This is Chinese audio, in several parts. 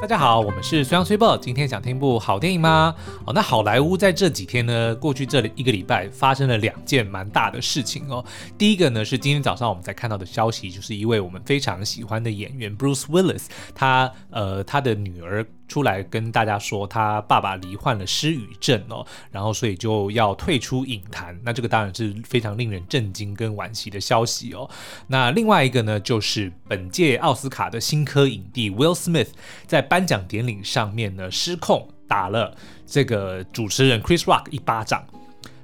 大家好，我们是虽阳虽报。今天想听部好电影吗？哦，那好莱坞在这几天呢，过去这一个礼拜发生了两件蛮大的事情哦。第一个呢是今天早上我们才看到的消息，就是一位我们非常喜欢的演员 Bruce Willis，他呃他的女儿。出来跟大家说，他爸爸罹患了失语症哦，然后所以就要退出影坛。那这个当然是非常令人震惊跟惋惜的消息哦。那另外一个呢，就是本届奥斯卡的新科影帝 Will Smith 在颁奖典礼上面呢失控打了这个主持人 Chris Rock 一巴掌。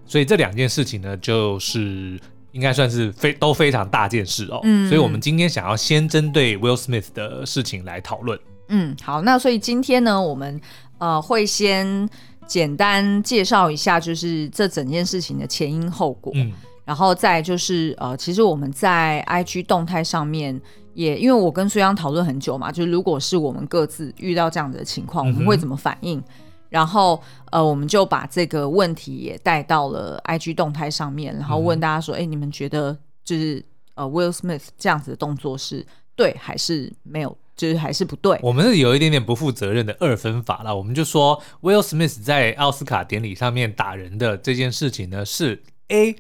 所以这两件事情呢，就是应该算是非都非常大件事哦。嗯。所以我们今天想要先针对 Will Smith 的事情来讨论。嗯，好，那所以今天呢，我们呃会先简单介绍一下，就是这整件事情的前因后果，嗯，然后再就是呃，其实我们在 IG 动态上面也，因为我跟苏央讨论很久嘛，就是如果是我们各自遇到这样的情况，我们会怎么反应？嗯、然后呃，我们就把这个问题也带到了 IG 动态上面，然后问大家说，哎、嗯，你们觉得就是呃 Will Smith 这样子的动作是对还是没有？就是还是不对，我们是有一点点不负责任的二分法了。我们就说，Will Smith 在奥斯卡典礼上面打人的这件事情呢，是 A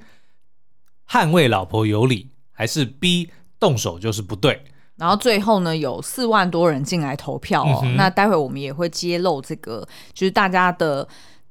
捍卫老婆有理，还是 B 动手就是不对？然后最后呢，有四万多人进来投票哦。嗯、那待会我们也会揭露这个，就是大家的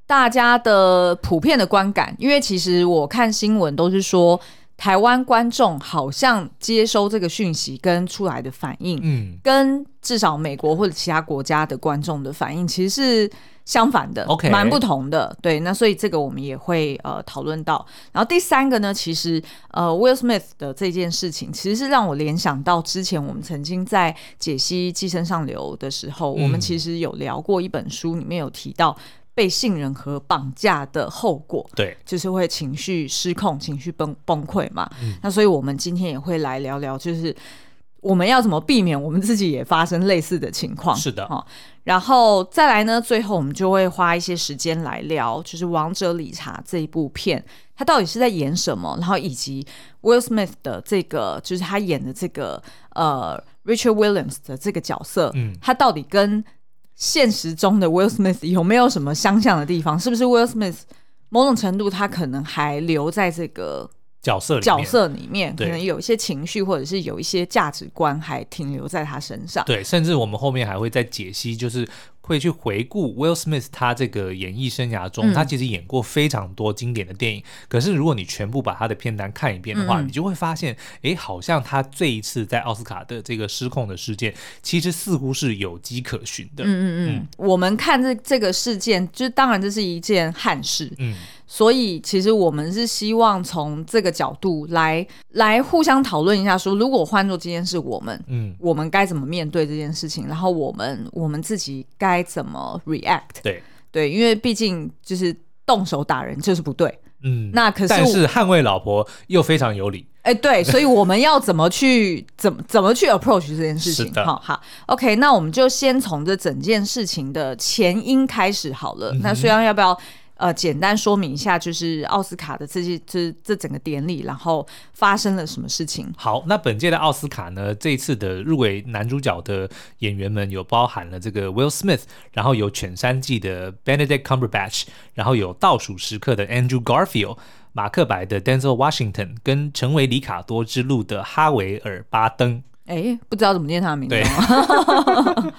大家的普遍的观感，因为其实我看新闻都是说。台湾观众好像接收这个讯息跟出来的反应，嗯，跟至少美国或者其他国家的观众的反应其实是相反的，OK，蛮不同的。对，那所以这个我们也会呃讨论到。然后第三个呢，其实呃 Will Smith 的这件事情，其实是让我联想到之前我们曾经在解析《寄生上流》的时候，嗯，我们其实有聊过一本书，里面有提到。被信任和绑架的后果，对，就是会情绪失控、情绪崩崩溃嘛。嗯，那所以我们今天也会来聊聊，就是我们要怎么避免我们自己也发生类似的情况。是的，哦，然后再来呢，最后我们就会花一些时间来聊，就是《王者理查》这一部片，他到底是在演什么？然后以及 Will Smith 的这个，就是他演的这个呃 Richard Williams 的这个角色，嗯，他到底跟现实中的 Will Smith 有没有什么相像的地方？是不是 Will Smith 某种程度他可能还留在这个角色角色里面，可能有一些情绪或者是有一些价值观还停留在他身上。对，甚至我们后面还会再解析，就是。会去回顾 Will Smith 他这个演艺生涯中，嗯，他其实演过非常多经典的电影。可是如果你全部把他的片单看一遍的话，嗯，你就会发现，哎，好像他这一次在奥斯卡的这个失控的事件，其实似乎是有迹可循的。嗯嗯嗯，嗯。我们看这这个事件，就当然这是一件憾事。嗯。所以，其实我们是希望从这个角度来来互相讨论一下，说如果换做今天是，我们，嗯，我们该怎么面对这件事情？然后我们我们自己该怎么 react？对对，因为毕竟就是动手打人就是不对，嗯，那可是但是捍卫老婆又非常有理，哎、欸，对，所以我们要怎么去怎么怎么去 approach 这件事情？好好，OK，那我们就先从这整件事情的前因开始好了。嗯、那虽然要不要？呃，简单说明一下，就是奥斯卡的这些，这这整个典礼，然后发生了什么事情？好，那本届的奥斯卡呢，这一次的入围男主角的演员们有包含了这个 Will Smith，然后有犬山记的 Benedict Cumberbatch，然后有倒数时刻的 Andrew Garfield，马克白的 Denzel Washington，跟成为里卡多之路的哈维尔巴登。哎，不知道怎么念他的名字吗？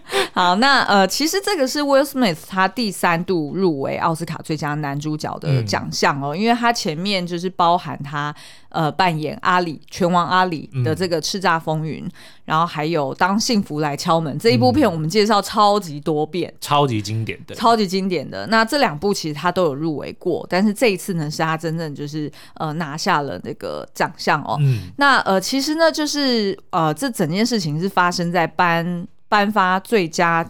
好，那呃，其实这个是 Will Smith 他第三度入围奥斯卡最佳男主角的奖项哦，嗯，因为他前面就是包含他呃扮演阿里拳王阿里的这个《叱咤风云》，嗯，然后还有当幸福来敲门这一部片，我们介绍超级多遍，超级经典的，超级经典的。那这两部其实他都有入围过，但是这一次呢，是他真正就是呃拿下了那个奖项哦。嗯，那呃，其实呢，就是呃，这整件事情是发生在颁。颁发最佳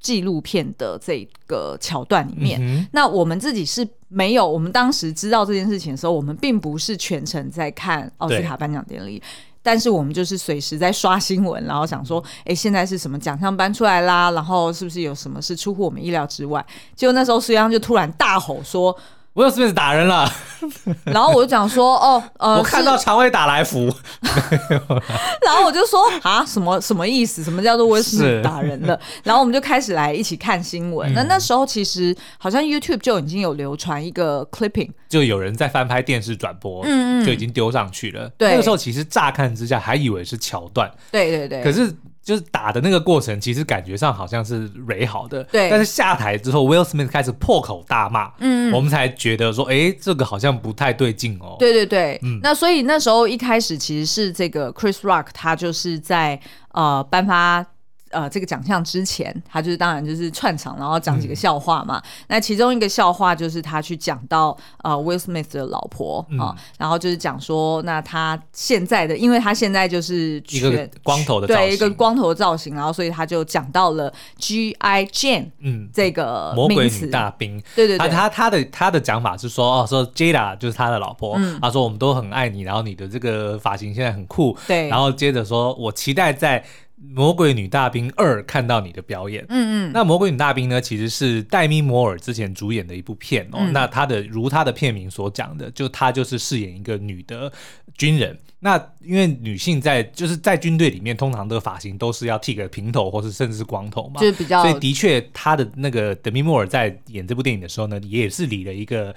纪录片的这个桥段里面，嗯，那我们自己是没有。我们当时知道这件事情的时候，我们并不是全程在看奥斯卡颁奖典礼，但是我们就是随时在刷新闻，然后想说，哎，现在是什么奖项颁出来啦？然后是不是有什么是出乎我们意料之外？结果那时候，苏阳就突然大吼说。Will Smith 打人了。然后我就讲说，哦，呃，我看到常威打来福。然后我就说，啊，什么什么意思？什么叫做 Will Smith 打人了？然后我们就开始来一起看新闻。那、嗯、那时候其实好像 YouTube 就已经有流传一个 clipping，就有人在翻拍电视转播，嗯嗯，就已经丢上去了。对，那个时候其实乍看之下还以为是桥段，对对对，可是。就是打的那个过程，其实感觉上好像是蕊好的，对。但是下台之后，Will Smith 开始破口大骂，嗯，我们才觉得说，哎，这个好像不太对劲哦。对对对，嗯。那所以那时候一开始其实是这个 Chris Rock，他就是在呃颁发。呃，这个奖项之前，他就是当然就是串场，然后讲几个笑话嘛。嗯、那其中一个笑话就是他去讲到呃 Will Smith 的老婆啊、嗯。呃，然后就是讲说，那他现在的，因为他现在就是一个光头的造型，对，一个光头的造型，然后所以他就讲到了 G.I. Jane，嗯，这个魔鬼女大兵，对对对，他他他的他的讲法是说，哦，说 Jada 就是他的老婆，嗯、他说我们都很爱你，然后你的这个发型现在很酷，对，然后接着说我期待在。魔鬼女大兵二看到你的表演，嗯嗯，那魔鬼女大兵呢，其实是戴咪摩尔之前主演的一部片哦。嗯、那她的如她的片名所讲的，就她就是饰演一个女的军人。那因为女性在就是在军队里面，通常的发型都是要剃个平头，或是甚至是光头嘛，就是比较。所以的确，她的那个德米摩尔在演这部电影的时候呢，也是理了一个。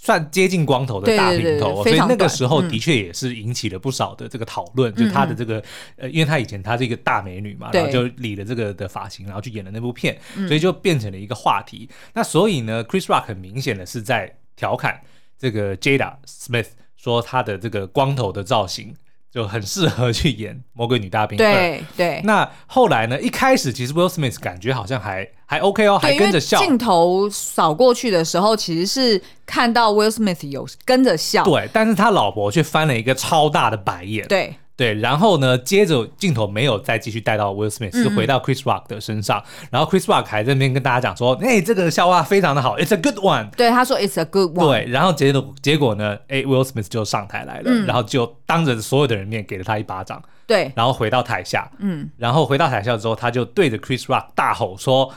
算接近光头的大平头，所以那个时候的确也是引起了不少的这个讨论。嗯、就她的这个呃，因为她以前她是一个大美女嘛，然后就理了这个的发型，然后去演了那部片，所以就变成了一个话题。嗯、那所以呢，Chris Rock 很明显的是在调侃这个 Jada Smith，说她的这个光头的造型。就很适合去演 魔鬼女大兵。对对。那后来呢？一开始其实 Will Smith 感觉好像还还 OK 哦，还跟着笑。镜头扫过去的时候，其实是看到 Will Smith 有跟着笑。对，但是他老婆却翻了一个超大的白眼。对。对，然后呢，接着镜头没有再继续带到 Will Smith，是回到 Chris Rock 的身上，嗯、然后 Chris Rock 还在那边跟大家讲说：“哎，这个笑话非常的好，It's a good one。”对，他说 “It's a good one”。对，然后结果结果呢，哎，Will Smith 就上台来了，嗯、然后就当着所有的人面给了他一巴掌。对，然后回到台下，嗯，然后回到台下之后，他就对着 Chris Rock 大吼说：“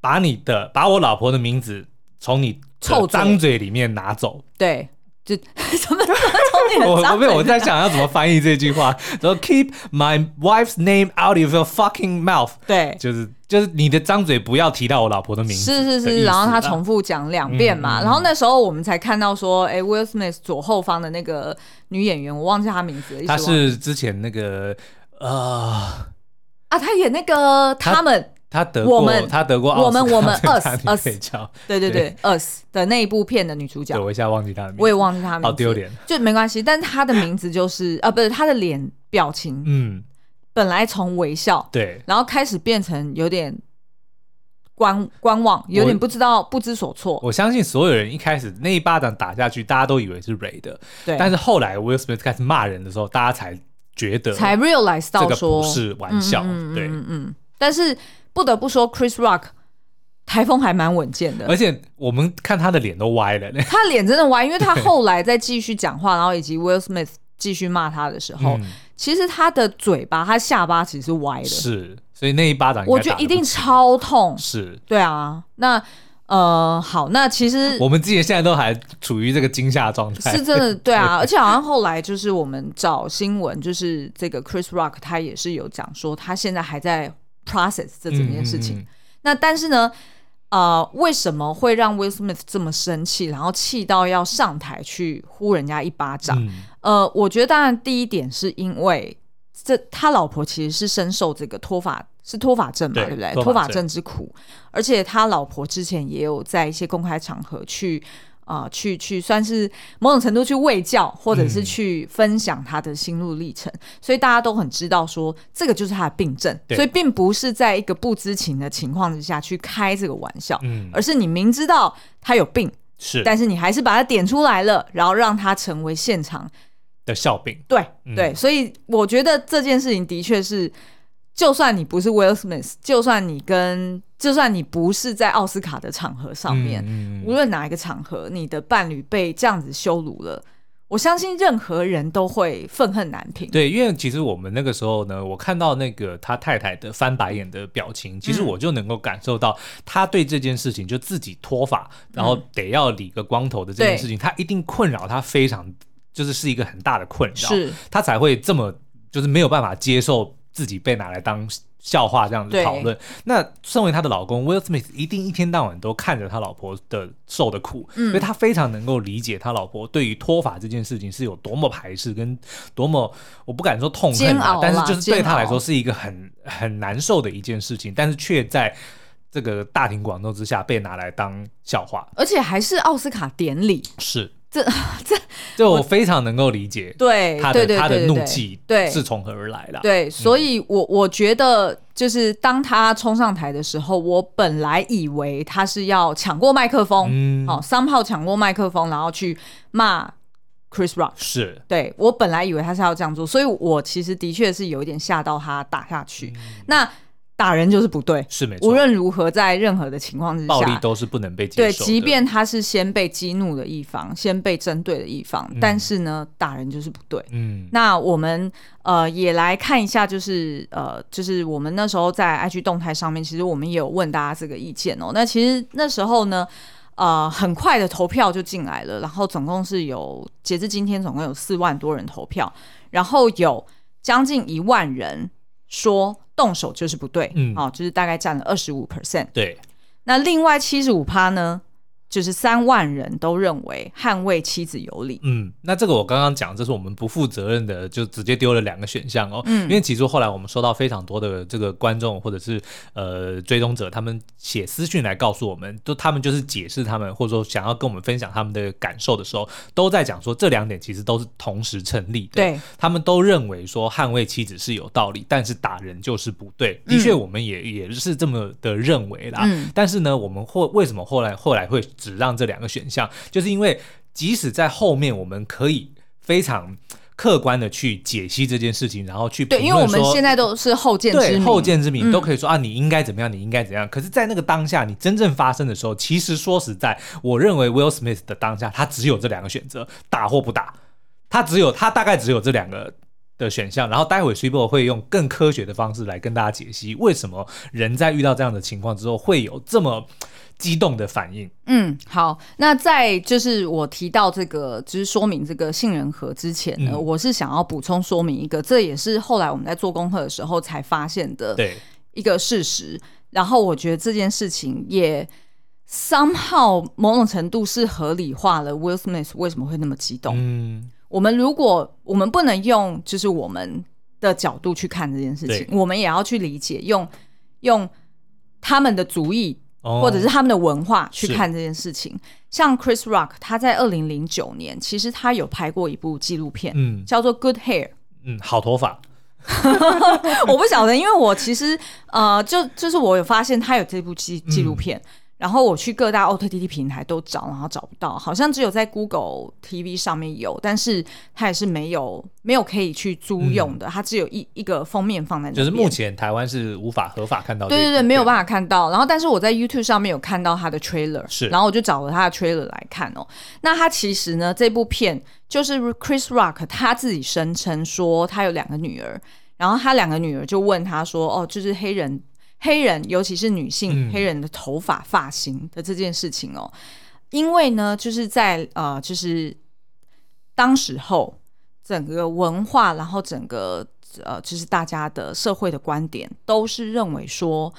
把你的，把我老婆的名字从你臭脏嘴里面拿走。”对。就 什么？我我没有我在想要怎么翻译这句话。说 Keep my wife's name out of your fucking mouth。对，就是就是你的张嘴不要提到我老婆的名字。是是是，然后他重复讲两遍嘛。嗯、然后那时候我们才看到说，哎、欸、，Will Smith 左后方的那个女演员，我忘记她名字了。她是之前那个呃啊，她演那个他们。他得过，我们他得过，我们我们 us us 对对对，对。us 的那一部片的女主角，我一下忘记她的名字，我也忘记她名字，好丢脸，就没关系。但是她的名字就是 啊，不是她的脸表情，嗯，本来从微笑，对，然后开始变成有点观观望，有点不知道不知所措。我相信所有人一开始那一巴掌打下去，大家都以为是雷的，对。但是后来 Will Smith 开始骂人的时候，大家才觉得才 realize 到说不是玩笑，嗯对，嗯嗯，但是。不得不说，Chris Rock 台风还蛮稳健的，而且我们看他的脸都歪了。他脸真的歪，因为他后来再继续讲话，然后以及 Will Smith 继续骂他的时候，嗯、其实他的嘴巴、他下巴其实是歪的。是，所以那一巴掌，我觉得一定超痛。是，对啊。那呃，好，那其实我们自己现在都还处于这个惊吓状态，是真的。对啊，而且好像后来就是我们找新闻，就是这个 Chris Rock 他也是有讲说，他现在还在。Process 这整件事情，嗯嗯、那但是呢，呃，为什么会让 Will Smith 这么生气，然后气到要上台去呼人家一巴掌？嗯、呃，我觉得当然第一点是因为这他老婆其实是深受这个脱发是脱发症嘛，对，对不对？脱发症之苦，而且他老婆之前也有在一些公开场合去。啊、呃，去去算是某种程度去喂教，或者是去分享他的心路历程，嗯、所以大家都很知道说这个就是他的病症，对所以并不是在一个不知情的情况之下去开这个玩笑，嗯、而是你明知道他有病，是，但是你还是把他点出来了，然后让他成为现场的笑柄，对、嗯、对，所以我觉得这件事情的确是。就算你不是 Will Smith，就算你跟，就算你不是在奥斯卡的场合上面，嗯嗯、无论哪一个场合，你的伴侣被这样子羞辱了，我相信任何人都会愤恨难平。对，因为其实我们那个时候呢，我看到那个他太太的翻白眼的表情，其实我就能够感受到他对这件事情就自己脱发，然后得要理个光头的这件事情，他一定困扰他非常，就是是一个很大的困扰，是他才会这么就是没有办法接受自己被拿来当。笑话这样子讨论，那身为他的老公 Will Smith 一定一天到晚都看着他老婆的受的苦，嗯，所以他非常能够理解他老婆对于脱发这件事情是有多么排斥跟多么，我不敢说痛恨啊，但是就是对他来说是一个很很难受的一件事情，但是却在这个大庭广众之下被拿来当笑话，而且还是奥斯卡典礼。是。这 这，这我非常能够理解，对他的他的怒气，对是从何而来的？对，所以我我觉得，就是当他冲上台的时候，我本来以为他是要抢过麦克风，嗯，好，三炮抢过麦克风，然后去骂 Chris Rock，是对我本来以为他是要这样做，所以我其实的确是有一点吓到他打下去。那。打人就是不对，是没错。无论如何，在任何的情况之下，暴力都是不能被接受的。对，即便他是先被激怒的一方，先被针对的一方，嗯、但是呢，打人就是不对。嗯，那我们呃也来看一下，就是呃，就是我们那时候在 IG 动态上面，其实我们也有问大家这个意见哦。那其实那时候呢，呃，很快的投票就进来了，然后总共是有截至今天总共有四万多人投票，然后有将近一万人说。动手就是不对，嗯，哦，就是大概占了二十五 percent。对，那另外七十五趴呢？就是三万人都认为捍卫妻子有理。嗯，那这个我刚刚讲，这是我们不负责任的，就直接丢了两个选项哦。嗯，因为其实后来我们收到非常多的这个观众或者是呃追踪者，他们写私讯来告诉我们，都他们就是解释他们或者说想要跟我们分享他们的感受的时候，都在讲说这两点其实都是同时成立的。对，他们都认为说捍卫妻子是有道理，但是打人就是不对。的确，我们也、嗯、也是这么的认为啦。嗯，但是呢，我们后为什么后来后来会？只让这两个选项，就是因为即使在后面，我们可以非常客观的去解析这件事情，然后去对，因为我们现在都是后见之明，后见之明都可以说、嗯、啊，你应该怎么样，你应该怎样。可是，在那个当下，你真正发生的时候，其实说实在，我认为 Will Smith 的当下，他只有这两个选择，打或不打，他只有他大概只有这两个的选项。然后待会 Super 会用更科学的方式来跟大家解析，为什么人在遇到这样的情况之后会有这么。激动的反应。嗯，好，那在就是我提到这个，就是说明这个杏仁核之前呢，嗯、我是想要补充说明一个，这也是后来我们在做功课的时候才发现的，对一个事实。然后我觉得这件事情也 somehow 某种程度是合理化了 Will Smith 为什么会那么激动。嗯，我们如果我们不能用就是我们的角度去看这件事情，我们也要去理解，用用他们的族裔。或者是他们的文化去看这件事情，像 Chris Rock，他在二零零九年其实他有拍过一部纪录片，嗯，叫做《Good Hair》，嗯，好头发。我不晓得，因为我其实呃，就就是我有发现他有这部纪纪录片。嗯然后我去各大 OTT 平台都找，然后找不到，好像只有在 Google TV 上面有，但是它也是没有没有可以去租用的，嗯、它只有一一个封面放在那。就是目前台湾是无法合法看到。对对对，没有办法看到。然后，但是我在 YouTube 上面有看到它的 trailer，是，然后我就找了它的 trailer 来看哦。那它其实呢，这部片就是 Chris Rock 他自己声称说他有两个女儿，然后他两个女儿就问他说：“哦，就是黑人。”黑人，尤其是女性黑人的头发发型的这件事情哦，嗯、因为呢，就是在呃，就是当时候整个文化，然后整个呃，就是大家的社会的观点，都是认为说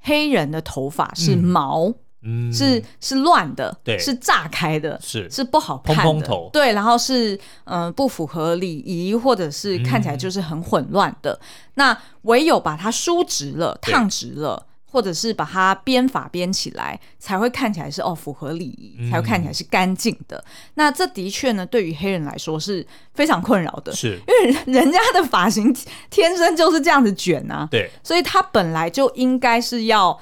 黑人的头发是毛。嗯嗯，是是乱的，对，是炸开的，是。是不好看的，蓬蓬头，对，然后是嗯、呃、不符合礼仪，或者是看起来就是很混乱的。嗯、那唯有把它梳直了、烫直了，或者是把它编发编起来，才会看起来是哦符合礼仪，嗯、才会看起来是干净的。那这的确呢，对于黑人来说是非常困扰的，是。因为 人家的发型天生就是这样子卷啊，对，所以他本来就应该是要。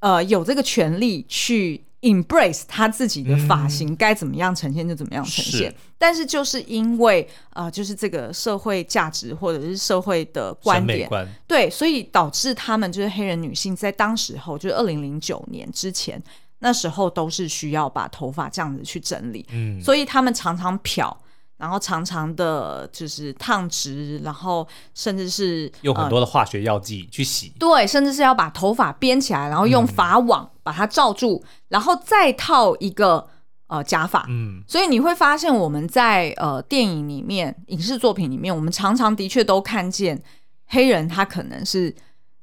呃，有这个权利去 embrace 他自己的发型，该、嗯、怎么样呈现就怎么样呈现。是但是就是因为呃，就是这个社会价值或者是社会的观点，观对，所以导致他们就是黑人女性在当时候，就是二零零九年之前，那时候都是需要把头发这样子去整理。嗯，所以他们常常漂，然后常常的，就是烫直，然后甚至是用很多的化学药剂去洗，对，甚至是要把头发编起来，然后用发网把它罩住，嗯、然后再套一个呃假发。嗯，所以你会发现我们在呃电影里面、影视作品里面，我们常常的确都看见黑人，他可能是。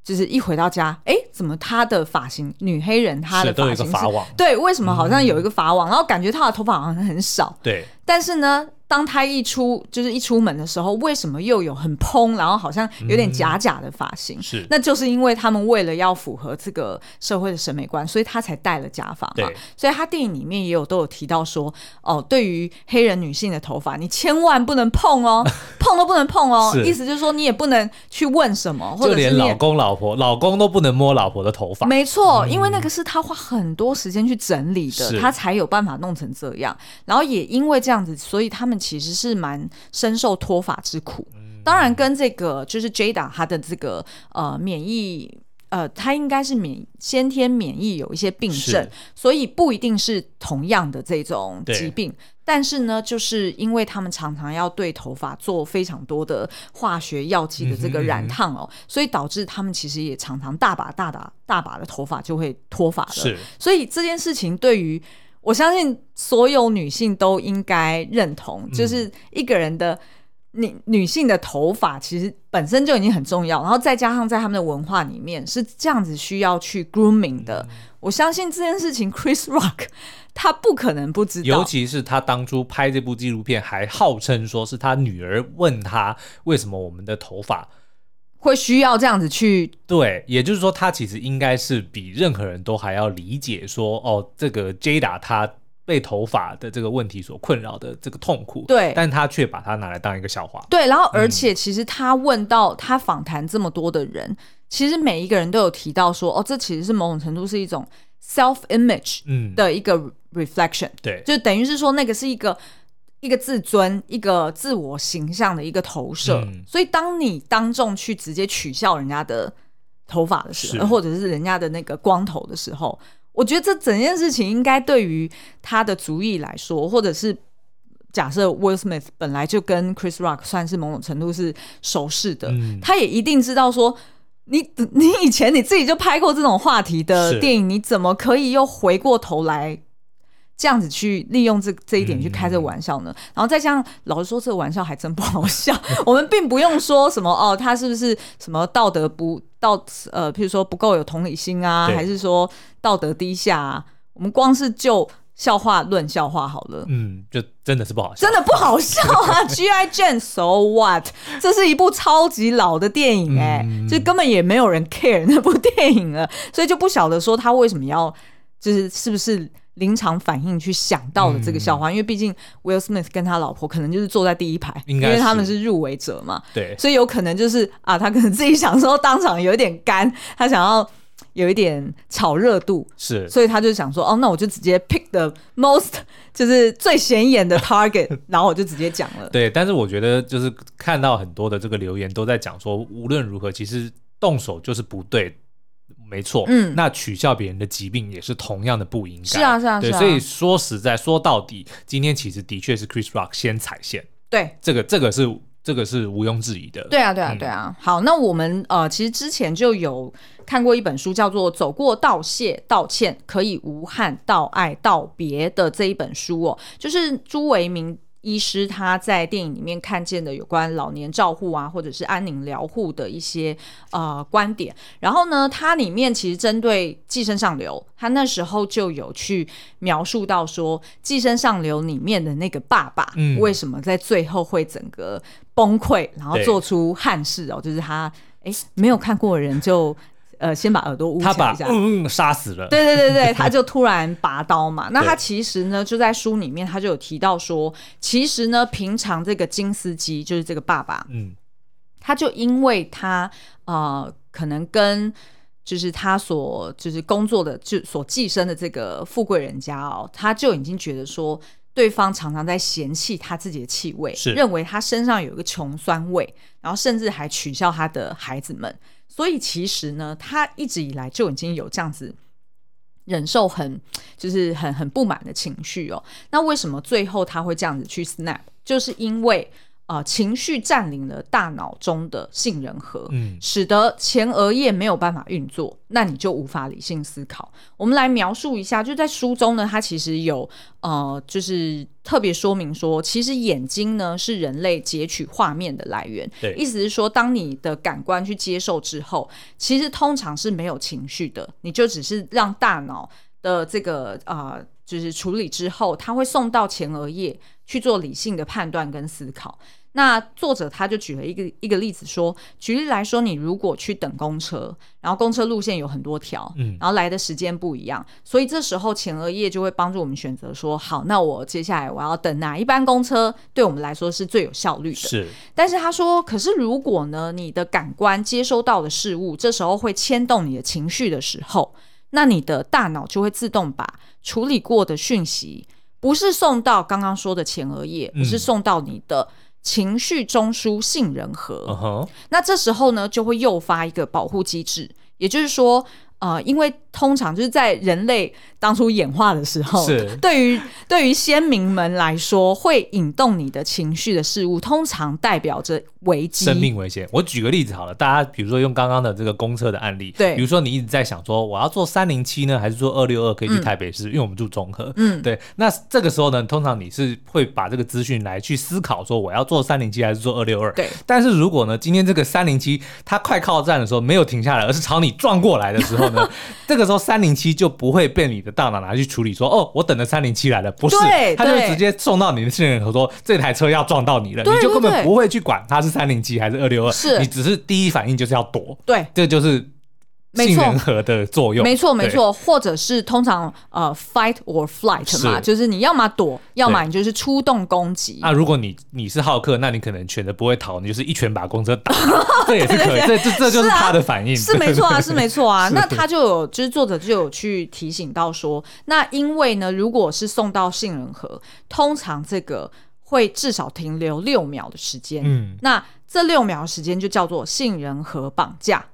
就是一回到家，哎，怎么他的发型，女黑人她的发型是，对，为什么好像有一个法网，嗯、然后感觉她的头发好像很少，对，但是呢。当他一出就是一出门的时候，为什么又有很蓬，然后好像有点假假的发型？嗯、是，那就是因为他们为了要符合这个社会的审美观，所以他才戴了假发嘛。对，所以他电影里面也有都有提到说，哦，对于黑人女性的头发，你千万不能碰哦，碰都不能碰哦。是意思就是说，你也不能去问什么，或者连老公老婆老公都不能摸老婆的头发。没错，因为那个是他花很多时间去整理的，他才有办法弄成这样。然后也因为这样子，所以他们其实是蛮。深受脱发之苦，当然跟这个就是 Jada 他的这个呃免疫呃，他应该是免先天免疫有一些病症，所以不一定是同样的这种疾病。但是呢，就是因为他们常常要对头发做非常多的化学药剂的这个染烫哦，嗯哼嗯哼所以导致他们其实也常常大把大把大把的头发就会脱发了。所以这件事情对于。我相信所有女性都应该认同，就是一个人的女女性的头发其实本身就已经很重要，然后再加上在他们的文化里面是这样子需要去 grooming 的。我相信这件事情，Chris Rock 他不可能不知道，尤其是他当初拍这部纪录片，还号称说是他女儿问他为什么我们的头发。会需要这样子去对，也就是说，他其实应该是比任何人都还要理解说，哦，这个 Jada 他被头发的这个问题所困扰的这个痛苦，对，但他却把它拿来当一个笑话，对，然后而且其实他问到他访谈这么多的人，嗯、其实每一个人都有提到说，哦，这其实是某种程度是一种 self image 的一个 reflection，、嗯、对，就等于是说那个是一个。一个自尊，一个自我形象的一个投射，嗯、所以当你当众去直接取笑人家的头发的时候，或者是人家的那个光头的时候，我觉得这整件事情应该对于他的主意来说，或者是假设 Will Smith 本来就跟 Chris Rock 算是某种程度是熟识的，嗯、他也一定知道说，你 你以前你自己就拍过这种话题的电影，你怎么可以又回过头来？这样子去利用这这一点去开这个玩笑呢？嗯、然后再这样，老实说，这个玩笑还真不好笑。我们并不用说什么哦，他是不是什么道德不道呃，譬如说不够有同理心啊，对还是说道德低下啊？我们光是就笑话论笑话好了。嗯，就真的是不好笑，真的不好笑啊！G.I. Jane So What？这是一部超级老的电影哎、欸，嗯、就根本也没有人 care 那部电影了，所以就不晓得说他为什么要就是是不是。临场反应去想到的这个笑话，嗯、因为毕竟 Will Smith 跟他老婆可能就是坐在第一排，因为他们是入围者嘛，对，所以有可能就是啊，他可能自己想说当场有一点干，他想要有一点炒热度，是，所以他就想说，哦，那我就直接 pick the most，就是最显眼的 target，然后我就直接讲了。对，但是我觉得就是看到很多的这个留言都在讲说，无论如何，其实动手就是不对。没错，嗯，那取笑别人的疾病也是同样的不应该。是啊，是啊，对。所以说实在说到底，今天其实的确是 Chris Rock 先踩线。对，这个这个是这个是毋庸置疑的。对啊，对啊，对啊。嗯、好，那我们呃，其实之前就有看过一本书，叫做《走过道谢道歉，可以无憾道爱道别》的这一本书哦，就是朱维明。医师他在电影里面看见的有关老年照护啊，或者是安宁疗护的一些呃观点。然后呢，它里面其实针对寄生上流，他那时候就有去描述到说，寄生上流里面的那个爸爸，为什么在最后会整个崩溃，然后做出憾事哦，就是他哎没有看过的人就。呃，先把耳朵捂起来一下，嗯嗯，杀死了。对对对对，他就突然拔刀嘛。那他其实呢，就在书里面，他就有提到说，其实呢，平常这个金斯基就是这个爸爸，嗯，他就因为他呃，可能跟就是他所就是工作的就所寄生的这个富贵人家哦，他就已经觉得说，对方常常在嫌弃他自己的气味，是认为他身上有一个穷酸味，然后甚至还取笑他的孩子们。所以其实呢，他一直以来就已经有这样子忍受很就是很很不满的情绪哦。那为什么最后他会这样子去 snap，就是因为。啊、呃，情绪占领了大脑中的杏仁核，嗯，使得前额叶没有办法运作，那你就无法理性思考。我们来描述一下，就在书中呢，它其实有呃，就是特别说明说，其实眼睛呢是人类截取画面的来源。对，意思是说，当你的感官去接受之后，其实通常是没有情绪的，你就只是让大脑的这个啊、呃，就是处理之后，他会送到前额叶去做理性的判断跟思考。那作者他就举了一个一个例子说，举例来说，你如果去等公车，然后公车路线有很多条，嗯，然后来的时间不一样，所以这时候前额叶就会帮助我们选择说，好，那我接下来我要等哪一班公车，对我们来说是最有效率的。是，但是他说，可是如果呢，你的感官接收到的事物，这时候会牵动你的情绪的时候，那你的大脑就会自动把处理过的讯息，不是送到刚刚说的前额叶，而是送到你的。情绪中枢杏仁核，uh. 那这时候呢，就会诱发一个保护机制，也就是说。呃，因为通常就是在人类当初演化的时候，是对于对于先民们来说，会引动你的情绪的事物，通常代表着危机、生命危险。我举个例子好了，大家比如说用刚刚的这个公车的案例，对，比如说你一直在想说，我要坐三零七呢，还是坐二六二可以去台北市？嗯、因为我们住中和，嗯，对。那这个时候呢，通常你是会把这个资讯来去思考说，我要坐三零七还是坐二六二？对。但是如果呢，今天这个三零七它快靠站的时候没有停下来，而是朝你撞过来的时候呢？这个时候三零七就不会被你的大脑拿去处理说，哦，我等着三零七来了，不是，他就直接送到你的信任核说，这台车要撞到你了，你就根本不会去管它是三零七还是二六二，是，你只是第一反应就是要躲，对，这就是。杏仁核的作用，没错没错，或者是通常呃 fight or flight 嘛，就是你要么躲，要么你就是出动攻击。那如果你你是好客，那你可能选择不会逃，你就是一拳把公车打，这也是可以，这这这就是他的反应，是没错啊，是没错啊。那他就有就是作者就有去提醒到说，那因为呢，如果是送到杏仁核，通常这个会至少停留六秒的时间，嗯，那这六秒的时间就叫做杏仁核绑架。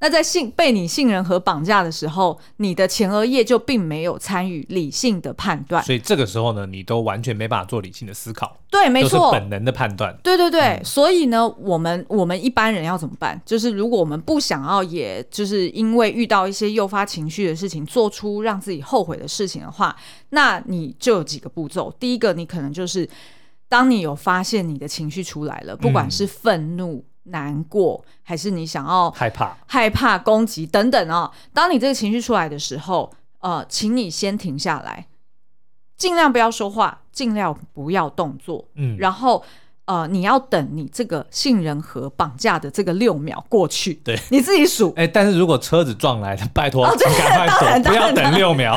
那在信被你信任和绑架的时候，你的前额叶就并没有参与理性的判断，所以这个时候呢，你都完全没办法做理性的思考。对，没错，本能的判断。对对对，嗯、所以呢，我们我们一般人要怎么办？就是如果我们不想要，也就是因为遇到一些诱发情绪的事情，做出让自己后悔的事情的话，那你就有几个步骤。第一个，你可能就是当你有发现你的情绪出来了，不管是愤怒。嗯难过，还是你想要害怕、害怕攻击等等啊、哦？当你这个情绪出来的时候，呃，请你先停下来，尽量不要说话，尽量不要动作，嗯，然后呃，你要等你这个杏仁核绑架的这个六秒过去，对，你自己数。哎、欸，但是如果车子撞来，拜托，哦、对赶快走，不要等六秒。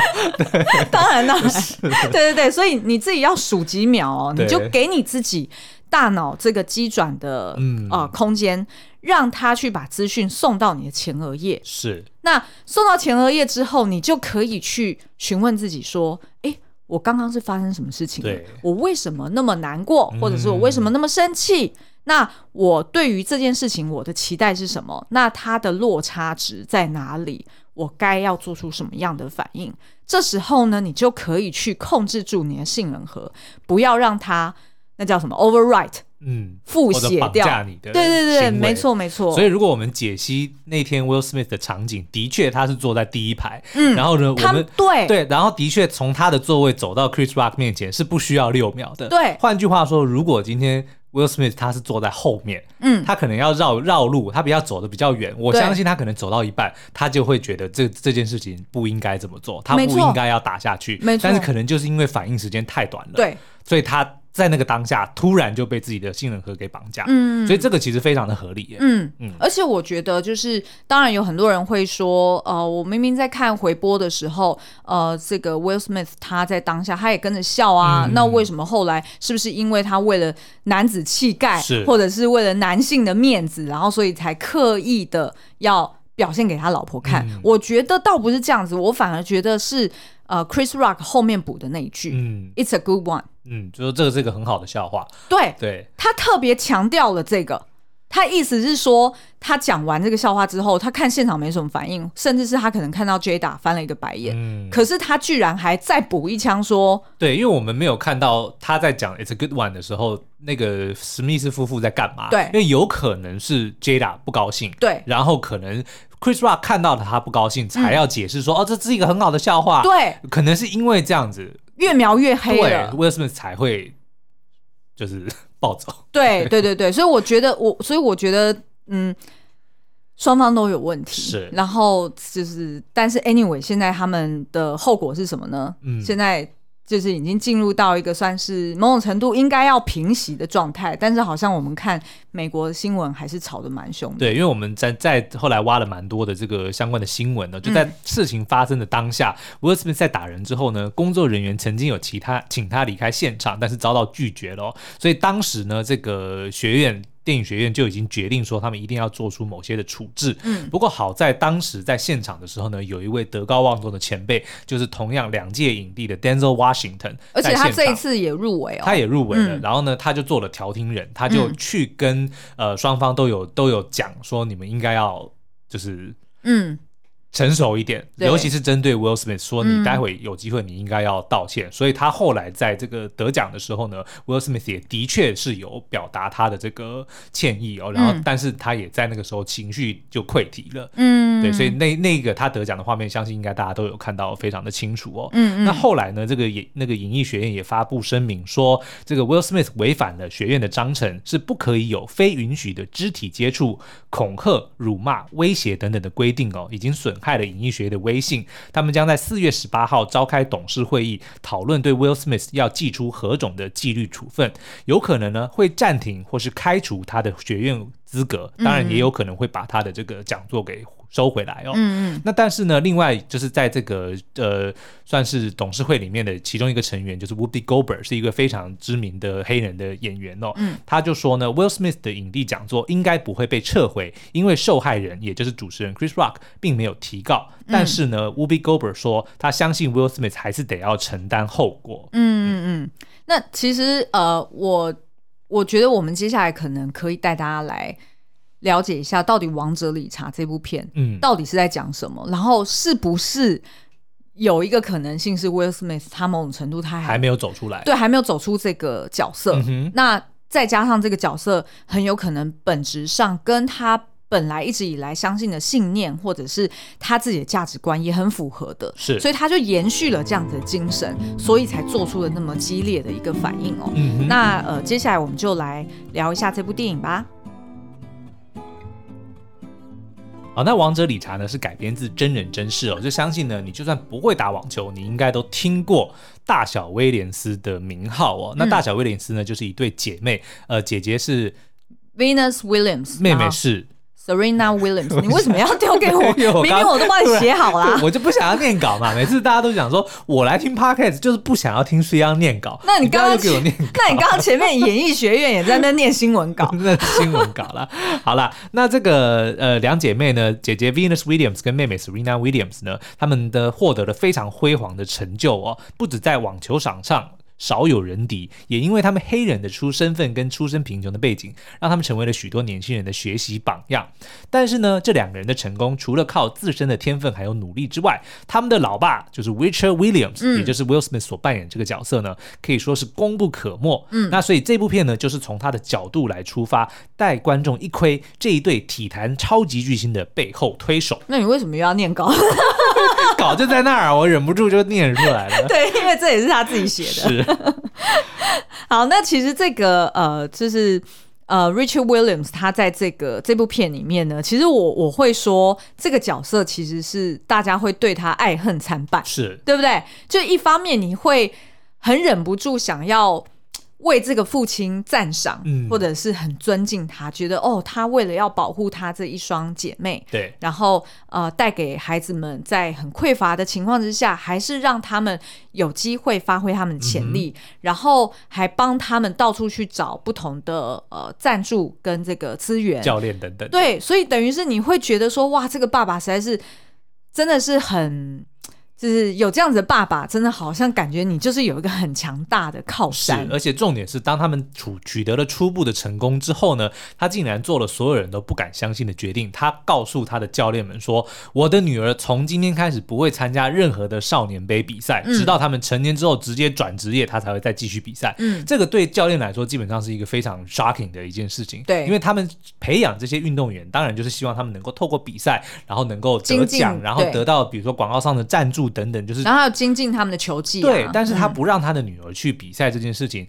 然 当然，对对对，所以你自己要数几秒哦，你就给你自己。大脑这个机转的、嗯、呃空间，让他去把资讯送到你的前额叶。是，那送到前额叶之后，你就可以去询问自己说：“诶，我刚刚是发生什么事情？对我为什么那么难过？或者是我为什么那么生气？嗯、那我对于这件事情，我的期待是什么？那它的落差值在哪里？我该要做出什么样的反应？这时候呢，你就可以去控制住你的杏仁核，不要让它。那叫什么？Overwrite，嗯，复写掉你的，对对对，没错没错。所以如果我们解析那天 Will Smith 的场景，的确他是坐在第一排，嗯，然后呢，我们对对，然后的确从他的座位走到 Chris Rock 面前是不需要六秒的，对。换句话说，如果今天 Will Smith 他是坐在后面，嗯，他可能要绕绕路，他比较走的比较远，我相信他可能走到一半，他就会觉得这这件事情不应该这么做，他不应该要打下去，没错。但是可能就是因为反应时间太短了，对，所以他。在那个当下，突然就被自己的信任核给绑架，嗯，所以这个其实非常的合理耶，嗯嗯，嗯，而且我觉得就是，当然有很多人会说，呃，我明明在看回播的时候，呃，这个 Will Smith 他在当下他也跟着笑啊，嗯、那为什么后来是不是因为他为了男子气概，是。或者是为了男性的面子，然后所以才刻意的要表现给他老婆看？嗯、我觉得倒不是这样子，我反而觉得是。呃，Chris Rock 后面补的那一句，嗯，It's a good one，嗯，就是这个是一个很好的笑话，对，对，他特别强调了这个，他意思是说，他讲完这个笑话之后，他看现场没什么反应，甚至是他可能看到 Jada 翻了一个白眼，嗯、可是他居然还再补一枪说，对，因为我们没有看到他在讲 It's a good one 的时候，那个史密斯夫妇在干嘛？对，因为有可能是 Jada 不高兴，对，然后可能 Chris Rock 看到了他不高兴，才要解释说，嗯、哦，这是一个很好的笑话，对，可能是因为这样子。越描越黑了，Will Smith 才会就是 暴走，对，对，对，对，所以我觉得我，所以我觉得。嗯，双方都有问题。是，然后就是，但是 anyway，现在他们的后果是什么呢？嗯，现在就是已经进入到一个算是某种程度应该要平息的状态，但是好像我们看美国的新闻还是吵得蛮凶的。对，因为我们在在后来挖了蛮多的这个相关的新闻呢，就在事情发生的当下，威尔史密斯在打人之后呢，工作人员曾经有其他请他离开现场，但是遭到拒绝了，所以当时呢，这个学院。电影学院就已经决定说，他们一定要做出某些的处置。嗯，不过好在当时在现场的时候呢，有一位德高望重的前辈，就是同样两届影帝的 Denzel Washington，而且他这一次也入围哦，他也入围了。嗯、然后呢，他就做了调停人，他就去跟、嗯、呃双方都有都有讲说，你们应该要就是嗯。成熟一点，尤其是针对 Will Smith 说，你待会有机会，你应该要道歉。嗯、所以他后来在这个得奖的时候呢，Will Smith 也的确是有表达他的这个歉意哦。然后，但是他也在那个时候情绪就溃堤了。嗯，对，所以那那个他得奖的画面，相信应该大家都有看到，非常的清楚哦。嗯，那后来呢，这个影那个影艺学院也发布声明说，这个 Will Smith 违反了学院的章程，是不可以有非允许的肢体接触、恐吓、辱骂、威胁等等的规定哦，已经损。害了影艺学的威信，他们将在四月十八号召开董事会议，讨论对 Will Smith 要寄出何种的纪律处分，有可能呢会暂停或是开除他的学院资格，当然也有可能会把他的这个讲座给。收回来哦，嗯嗯，那但是呢，另外就是在这个呃，算是董事会里面的其中一个成员，就是 Whoopi Goldberg，是一个非常知名的黑人的演员哦，嗯，他就说呢，Will Smith 的影帝讲座应该不会被撤回，因为受害人也就是主持人 Chris Rock 并没有提告，但是呢，嗯，Whoopi Goldberg 说他相信 Will Smith 还是得要承担后果，嗯嗯嗯，那其实呃，我我觉得我们接下来可能可以带大家来。了解一下，到底《王者理查》这部片，嗯，到底是在讲什么？嗯、然后是不是有一个可能性是 Will Smith 他某种程度他还，还没有走出来，对，还没有走出这个角色。嗯、那再加上这个角色很有可能本质上跟他本来一直以来相信的信念，或者是他自己的价值观也很符合的，是，所以他就延续了这样子的精神，所以才做出了那么激烈的一个反应哦。嗯、那呃，接下来我们就来聊一下这部电影吧。好，那《王者理查》呢是改编自真人真事哦，就相信呢，你就算不会打网球，你应该都听过大小威廉斯的名号哦。嗯、那大小威廉斯呢，就是一对姐妹，呃，姐姐是 Venus Williams，妹妹是。Serena Williams，你为什么要丢给我？我明明我都帮你写好啦，我就不想要念稿嘛。每次大家都讲说，我来听 Podcast 就是不想要听谁要念稿。那你刚刚给我念稿，那你刚刚前面演艺学院也在那念新闻稿，那新闻稿啦。好啦，那这个呃两姐妹呢，姐姐 Venus Williams 跟妹妹 Serena Williams 呢，他们的获得了非常辉煌的成就哦，不止在网球场上。少有人敌，也因为他们黑人的出身份跟出身贫穷的背景，让他们成为了许多年轻人的学习榜样。但是呢，这两个人的成功，除了靠自身的天分还有努力之外，他们的老爸就是 Richard Williams，、嗯、也就是 Will Smith 所扮演这个角色呢，可以说是功不可没。嗯，那所以这部片呢，就是从他的角度来出发，带观众一窥这一对体坛超级巨星的背后推手。那你为什么又要念稿？稿就在那儿，我忍不住就念出来了。对，因为这也是他自己写的。是。好，那其实这个呃，就是呃，Richard Williams 他在这个这部片里面呢，其实我我会说这个角色其实是大家会对他爱恨参半，是对不对？就一方面你会很忍不住想要。为这个父亲赞赏，嗯，或者是很尊敬他，觉得哦，他为了要保护他这一双姐妹，对，然后呃，带给孩子们在很匮乏的情况之下，还是让他们有机会发挥他们的潜力，嗯、然后还帮他们到处去找不同的呃赞助跟这个资源、教练等等。对，所以等于是你会觉得说，哇，这个爸爸实在是真的是很。就是有这样子的爸爸，真的好像感觉你就是有一个很强大的靠山。是，而且重点是，当他们取取得了初步的成功之后呢，他竟然做了所有人都不敢相信的决定。他告诉他的教练们说：“我的女儿从今天开始不会参加任何的少年杯比赛，嗯、直到他们成年之后直接转职业，他才会再继续比赛。”嗯，这个对教练来说基本上是一个非常 shocking 的一件事情。对，因为他们培养这些运动员，当然就是希望他们能够透过比赛，然后能够得奖，然后得到比如说广告上的赞助。等等，就是然后要精进他们的球技、啊。对，但是他不让他的女儿去比赛这件事情，嗯、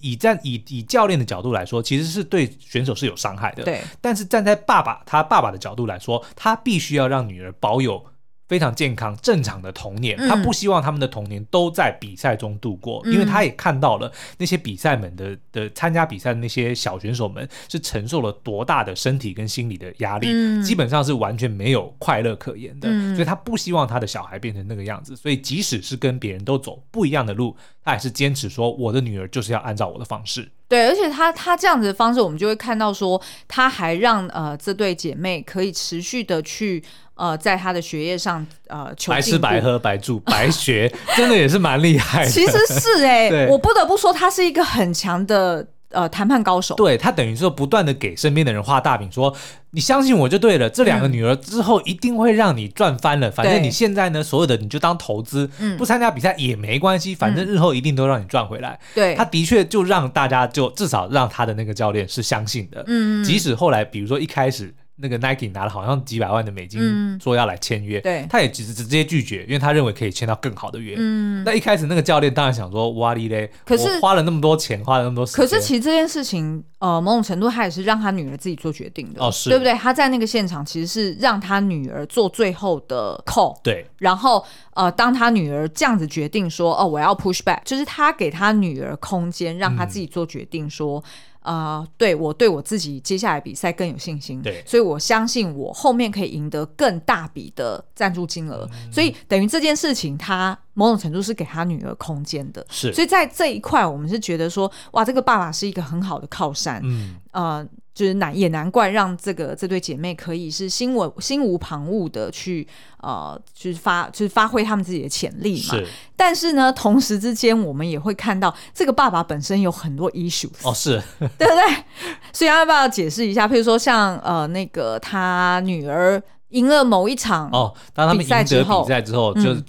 以站以以教练的角度来说，其实是对选手是有伤害的。对，但是站在爸爸他爸爸的角度来说，他必须要让女儿保有。非常健康正常的童年，他不希望他们的童年都在比赛中度过，嗯、因为他也看到了那些比赛们的的参加比赛的那些小选手们是承受了多大的身体跟心理的压力，嗯、基本上是完全没有快乐可言的，嗯、所以他不希望他的小孩变成那个样子，所以即使是跟别人都走不一样的路，他还是坚持说我的女儿就是要按照我的方式。对，而且他他这样子的方式，我们就会看到说，他还让呃这对姐妹可以持续的去呃在他的学业上呃求白吃白喝白住白学，真的也是蛮厉害的。其实是哎、欸，我不得不说，他是一个很强的。呃，谈判高手，对，他等于说不断的给身边的人画大饼，说你相信我就对了，这两个女儿之后一定会让你赚翻了。嗯、反正你现在呢，所有的你就当投资，嗯、不参加比赛也没关系，反正日后一定都让你赚回来。对、嗯，他的确就让大家就至少让他的那个教练是相信的。嗯，即使后来比如说一开始。那个 Nike 拿了好像几百万的美金，说要来签约，对，他也直直接拒绝，因为他认为可以签到更好的约。嗯，那一开始那个教练当然想说，哇哩嘞，可是花了那么多钱，花了那么多时间。可是其实这件事情，呃，某种程度他也是让他女儿自己做决定的，哦，是，对不对？他在那个现场其实是让他女儿做最后的 call，对。然后，呃，当他女儿这样子决定说，哦，我要 push back，就是他给他女儿空间，让他自己做决定，说。呃，对我对我自己接下来比赛更有信心，对，所以我相信我后面可以赢得更大笔的赞助金额，嗯、所以等于这件事情，他某种程度是给他女儿空间的，是，所以在这一块，我们是觉得说，哇，这个爸爸是一个很好的靠山，嗯，呃。就是难也难怪让这个这对姐妹可以是心无心无旁骛的去呃，就是发就是发挥他们自己的潜力嘛。是。但是呢，同时之间我们也会看到这个爸爸本身有很多 issues。哦，是。对不对？所以要不要解释一下？譬如说像呃那个他女儿。赢了某一场哦，当他们赢得比赛之后，嗯、就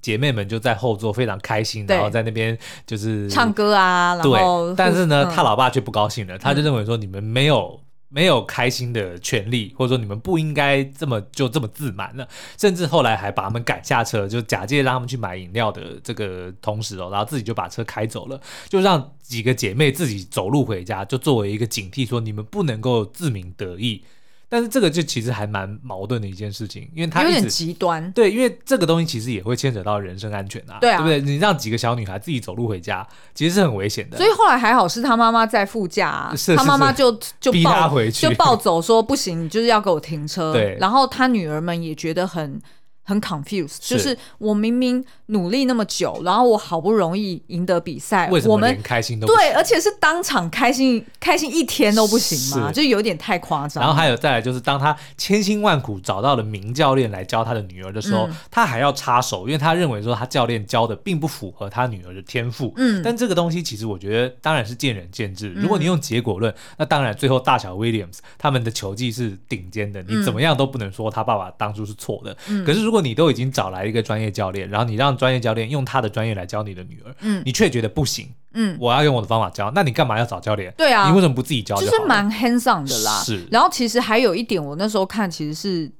姐妹们就在后座非常开心，然后在那边就是唱歌啊，然后对。但是呢，嗯、他老爸却不高兴了，他就认为说你们没有、嗯、没有开心的权利，或者说你们不应该这么就这么自满了，甚至后来还把他们赶下车，就假借让他们去买饮料的这个同时哦，然后自己就把车开走了，就让几个姐妹自己走路回家，就作为一个警惕，说你们不能够自鸣得意。但是这个就其实还蛮矛盾的一件事情，因为他有点极端。对，因为这个东西其实也会牵扯到人身安全啊，对啊，对不对？你让几个小女孩自己走路回家，其实是很危险的。所以后来还好是他妈妈在副驾啊，是是是他妈妈就就逼他回去，就暴走说不行，你就是要给我停车。对，然后他女儿们也觉得很。很 confused，就是我明明努力那么久，然后我好不容易赢得比赛，为什么连开心都不行？对，而且是当场开心开心一天都不行嘛？就有点太夸张。然后还有再来就是，当他千辛万苦找到了名教练来教他的女儿的时候，嗯、他还要插手，因为他认为说他教练教的并不符合他女儿的天赋。嗯，但这个东西其实我觉得当然是见仁见智。如果你用结果论，嗯、那当然最后大小 Williams 他们的球技是顶尖的，你怎么样都不能说他爸爸当初是错的。嗯，可是如果你都已经找来一个专业教练，然后你让专业教练用他的专业来教你的女儿，嗯，你却觉得不行，嗯，我要用我的方法教，那你干嘛要找教练？对啊，你为什么不自己教就？就是蛮 hands on 的啦。是，然后其实还有一点，我那时候看其实是，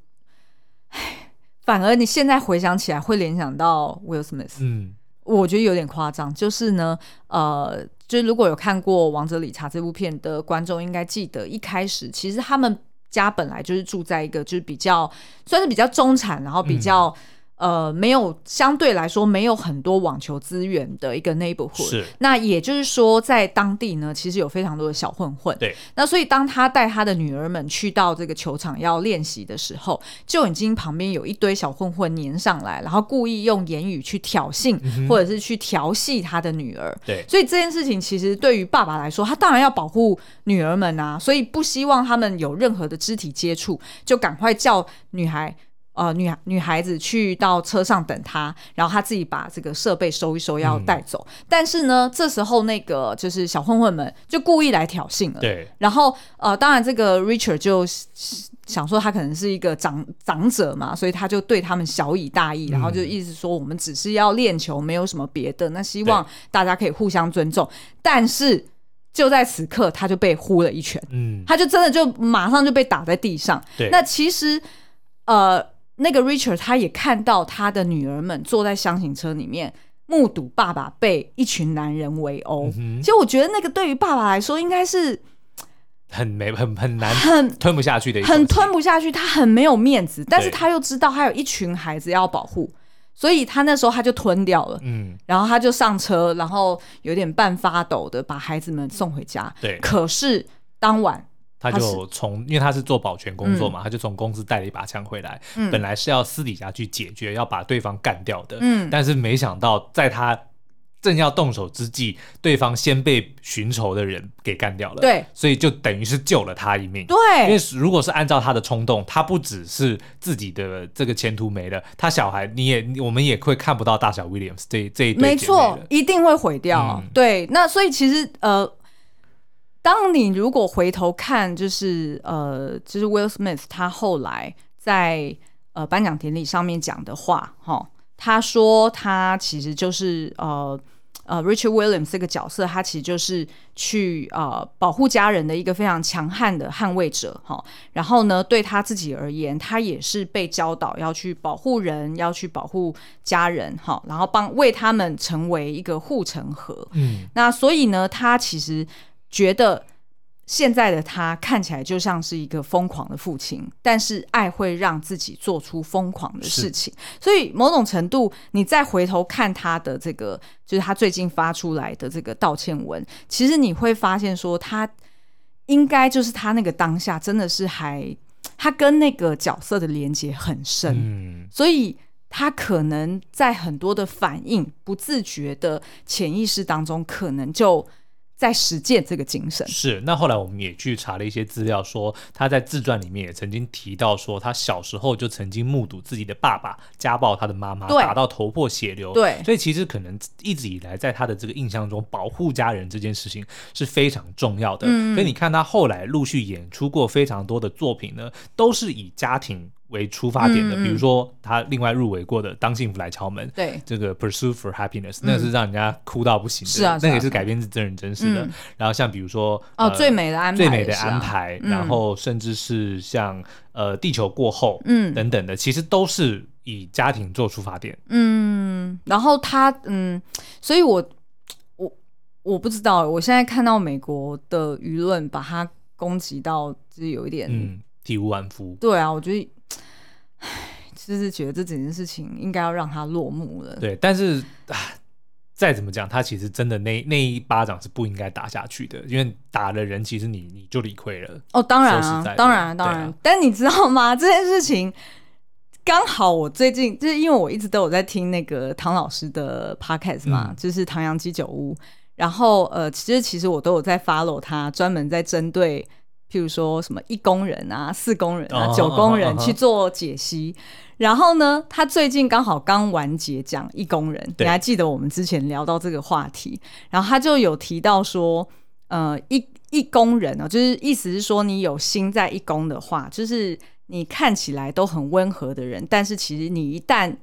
唉，反而你现在回想起来会联想到 Will Smith，嗯，我觉得有点夸张。就是呢，呃，就是如果有看过《王者理查》这部片的观众，应该记得一开始其实他们。家本来就是住在一个就是比较算是比较中产，然后比较。嗯呃，没有相对来说没有很多网球资源的一个 neighborhood，是。那也就是说，在当地呢，其实有非常多的小混混。对。那所以当他带他的女儿们去到这个球场要练习的时候，就已经旁边有一堆小混混粘上来，然后故意用言语去挑衅，嗯、或者是去调戏他的女儿。对。所以这件事情其实对于爸爸来说，他当然要保护女儿们啊，所以不希望他们有任何的肢体接触，就赶快叫女孩。呃女女孩子去到车上等他，然后他自己把这个设备收一收要带走。嗯、但是呢，这时候那个就是小混混们就故意来挑衅了。对，然后呃，当然这个 Richard 就想说他可能是一个长长者嘛，所以他就对他们小以大义，然后就意思说我们只是要练球，没有什么别的。那希望大家可以互相尊重。但是就在此刻，他就被呼了一拳，嗯，他就真的就马上就被打在地上。对，那其实呃，那个 Richard 他也看到他的女儿们坐在箱型车里面，目睹爸爸被一群男人围殴。嗯、其实我觉得那个对于爸爸来说，应该是。很没很很难很吞不下去的一，很吞不下去，他很没有面子，但是他又知道他有一群孩子要保护，所以他那时候他就吞掉了，嗯，然后他就上车，然后有点半发抖的把孩子们送回家。对，可是当晚他就从，因为他是做保全工作嘛，嗯、他就从公司带了一把枪回来，嗯、本来是要私底下去解决，要把对方干掉的，嗯，但是没想到在他。正要动手之际，对方先被寻仇的人给干掉了。对，所以就等于是救了他一命。对，因为如果是按照他的冲动，他不只是自己的这个前途没了，他小孩你也我们也会看不到大小 Williams 这这一对。没错，一定会毁掉。嗯、对，那所以其实呃，当你如果回头看，就是呃，就是 Will Smith 他后来在呃颁奖典礼上面讲的话，哈。他说：“他其实就是呃呃，Richard Williams 这个角色，他其实就是去呃保护家人的一个非常强悍的捍卫者哈。然后呢，对他自己而言，他也是被教导要去保护人，要去保护家人哈。然后帮为他们成为一个护城河。嗯，那所以呢，他其实觉得。”现在的他看起来就像是一个疯狂的父亲，但是爱会让自己做出疯狂的事情，所以某种程度，你再回头看他的这个，就是他最近发出来的这个道歉文，其实你会发现说，他应该就是他那个当下真的是还他跟那个角色的连接很深，嗯，所以他可能在很多的反应不自觉的潜意识当中，可能就。在实践这个精神是。那后来我们也去查了一些资料，说他在自传里面也曾经提到说，他小时候就曾经目睹自己的爸爸家暴他的妈妈，打到头破血流。对，所以其实可能一直以来在他的这个印象中，保护家人这件事情是非常重要的。嗯，所以你看他后来陆续演出过非常多的作品呢，都是以家庭。为出发点的，嗯嗯、比如说他另外入围过的《当幸福来敲门》，对，这个《Pursuit for Happiness》，嗯，那是让人家哭到不行的，是啊，那个也是改编自真人真事的。嗯、然后像比如说哦，呃《最美的安排》，最美的安排，然后甚至是像呃《地球过后》，嗯，等等的，其实都是以家庭做出发点。嗯，然后他嗯，所以我我我不知道，我现在看到美国的舆论把他攻击到，就是有一点嗯体无完肤。对啊，我觉得。唉，就是觉得这整件事情应该要让它落幕了。对，但是啊，再怎么讲，他其实真的那那一巴掌是不应该打下去的，因为打了人，其实你你就理亏了。哦，当然啊，当然，当然。啊、但你知道吗？这件事情刚好我最近就是因为我一直都有在听那个唐老师的 podcast 嘛，嗯、就是唐阳鸡酒屋。然后呃，其实其实我都有在 follow 他，专门在针对。譬如说什么一工人啊、四工人啊、九工人去做解析，然后呢，他最近刚好刚完结讲一工人，你还记得我们之前聊到这个话题？然后他就有提到说，呃，一一工人呢，就是意思是说，你有心在一工的话，就是你看起来都很温和的人，但是其实你一旦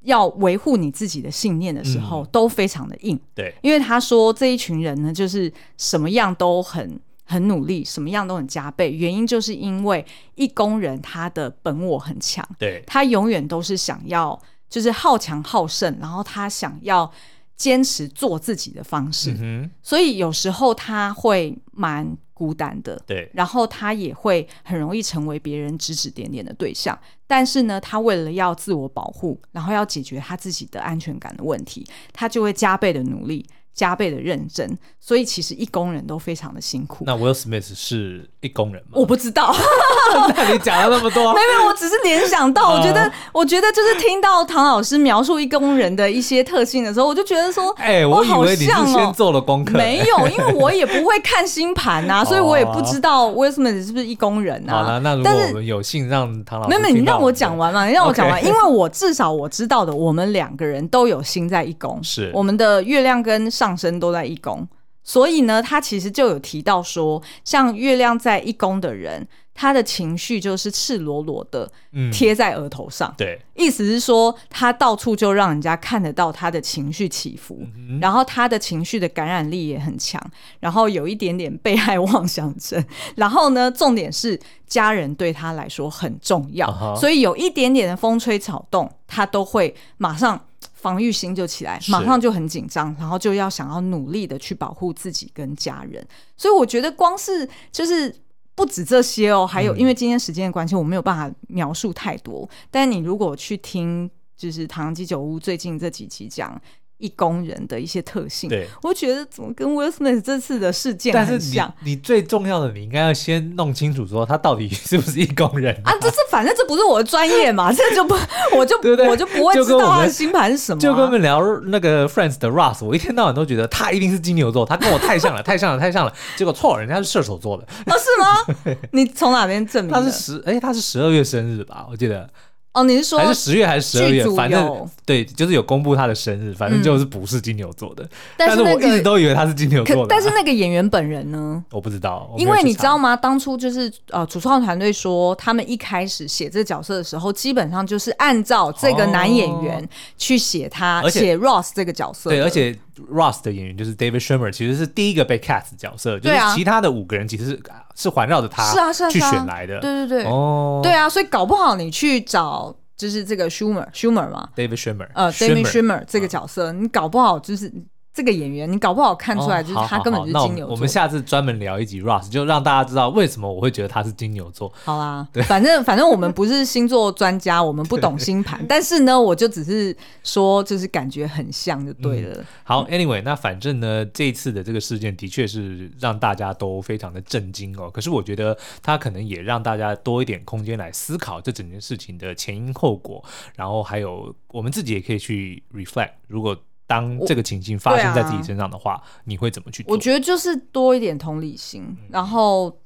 要维护你自己的信念的时候，都非常的硬。对，因为他说这一群人呢，就是什么样都很。很努力，什么样都很加倍。原因就是因为一工人他的本我很强，对，他永远都是想要就是好强好胜，然后他想要坚持做自己的方式，嗯，所以有时候他会蛮孤单的，对，然后他也会很容易成为别人指指点点的对象。但是呢，他为了要自我保护，然后要解决他自己的安全感的问题，他就会加倍的努力。加倍的认真，所以其实一工人都非常的辛苦。那 Will Smith 是一工人吗？我不知道。那你讲了那么多，没有，我只是联想到，我觉得，我觉得就是听到唐老师描述一工人的一些特性的时候，我就觉得说，哎、欸，我以为你是先做了功课、欸，没有，因为我也不会看星盘呐，所以我也不知道 Will Smith 是不是一工人呐。好了，那如果我们有幸让唐老师，没有，你让我讲完嘛，你让我讲完因为我至少我知道的，我们两个人都有心在一宫，是我们的月亮跟上升都在一宫。所以呢，他其实就有提到说，像月亮在一宫的人，他的情绪就是赤裸裸的贴在额头上。嗯、对，意思是说，他到处就让人家看得到他的情绪起伏，嗯、然后他的情绪的感染力也很强，然后有一点点被害妄想症。然后呢，重点是家人对他来说很重要，uh huh、所以有一点点的风吹草动，他都会马上。防御心就起来，马上就很紧张，然后就要想要努力的去保护自己跟家人。所以我觉得光是就是不止这些哦，还有因为今天时间的关系，我没有办法描述太多。嗯、但你如果去听，就是唐吉酒屋最近这几期讲。一工人的一些特性，对，我觉得怎么跟 Will Smith 这次的事件很像。你，你最重要的，你应该要先弄清楚，说他到底是不是一工人啊？啊，这是反正这不是我的专业嘛，这就不，我就我就不会知道他的星盘是什么、啊就。就跟我们聊那个 Friends 的 Russ，我一天到晚都觉得他一定是金牛座，他跟我太像了，太像了，太像了。结果错，人家是射手座的。哦，是吗？你从哪边证明？他是十，哎、欸，他是十二月生日吧？我记得。哦，你是说还是十月还是十二月？反正对，就是有公布他的生日，反正就是不是金牛座的。但是我一直都以为他是金牛座的。但是那个演员本人呢？我不知道，因为你知道吗？当初就是呃，主创团队说，他们一开始写这个角色的时候，基本上就是按照这个男演员去写他，写 Ross 这个角色。对，而且 Ross 的演员就是 David Schwimmer，其实是第一个被 cast 角色，就是其他的五个人其实是是环绕着他是啊是啊去选来的。对对对，哦，对啊，所以搞不好你去找。就是这个 Schumer，Schumer 嘛，David Schwimmer，呃，David Schwimmer 这个角色，你搞不好就是。这个演员，你搞不好看出来就是他根本就是金牛座。我们下次专门聊一集 Ross，就让大家知道为什么我会觉得他是金牛座。好啊，对，反正反正我们不是星座专家，我们不懂星盘，但是呢，我就只是说，就是感觉很像就对了。好，Anyway，那反正呢，这一次的这个事件的确是让大家都非常的震惊哦。可是我觉得他可能也让大家多一点空间来思考这整件事情的前因后果，然后还有我们自己也可以去 reflect，如果。当这个情境发生在自己身上的话，啊、你会怎么去做？我觉得就是多一点同理心，嗯、然后，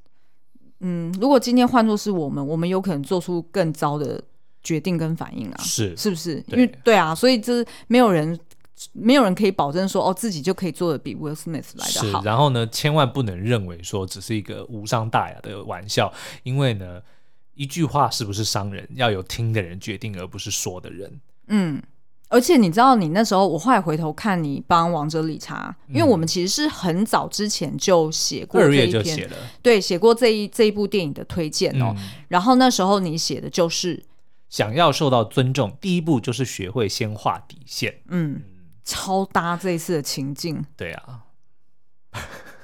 嗯，如果今天换作是我们，我们有可能做出更糟的决定跟反应啊，是是不是？对因为对啊，所以这没有人，没有人可以保证说哦，自己就可以做的比 Will Smith 来的好。然后呢，千万不能认为说只是一个无伤大雅的玩笑，因为呢，一句话是不是伤人，要有听的人决定，而不是说的人。嗯。而且你知道，你那时候我后来回头看你帮王者理查，因为我们其实是很早之前就写过这一篇，对，写过这一这一部电影的推荐哦。嗯、然后那时候你写的就是想要受到尊重，第一步就是学会先画底线。嗯，超搭这一次的情境。对啊。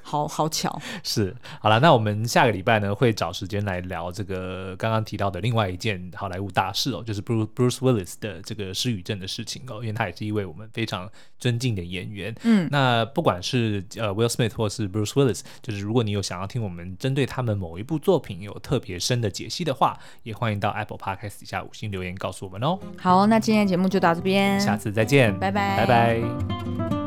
好好巧，是好了，那我们下个礼拜呢会找时间来聊这个刚刚提到的另外一件好莱坞大事哦，就是 Bruce Bruce Willis 的这个失语症的事情哦，因为他也是一位我们非常尊敬的演员。嗯，那不管是呃 Will Smith 或是 Bruce Willis，就是如果你有想要听我们针对他们某一部作品有特别深的解析的话，也欢迎到 Apple Podcast 底下五星留言告诉我们哦。好，那今天的节目就到这边，下次再见，拜拜，拜拜。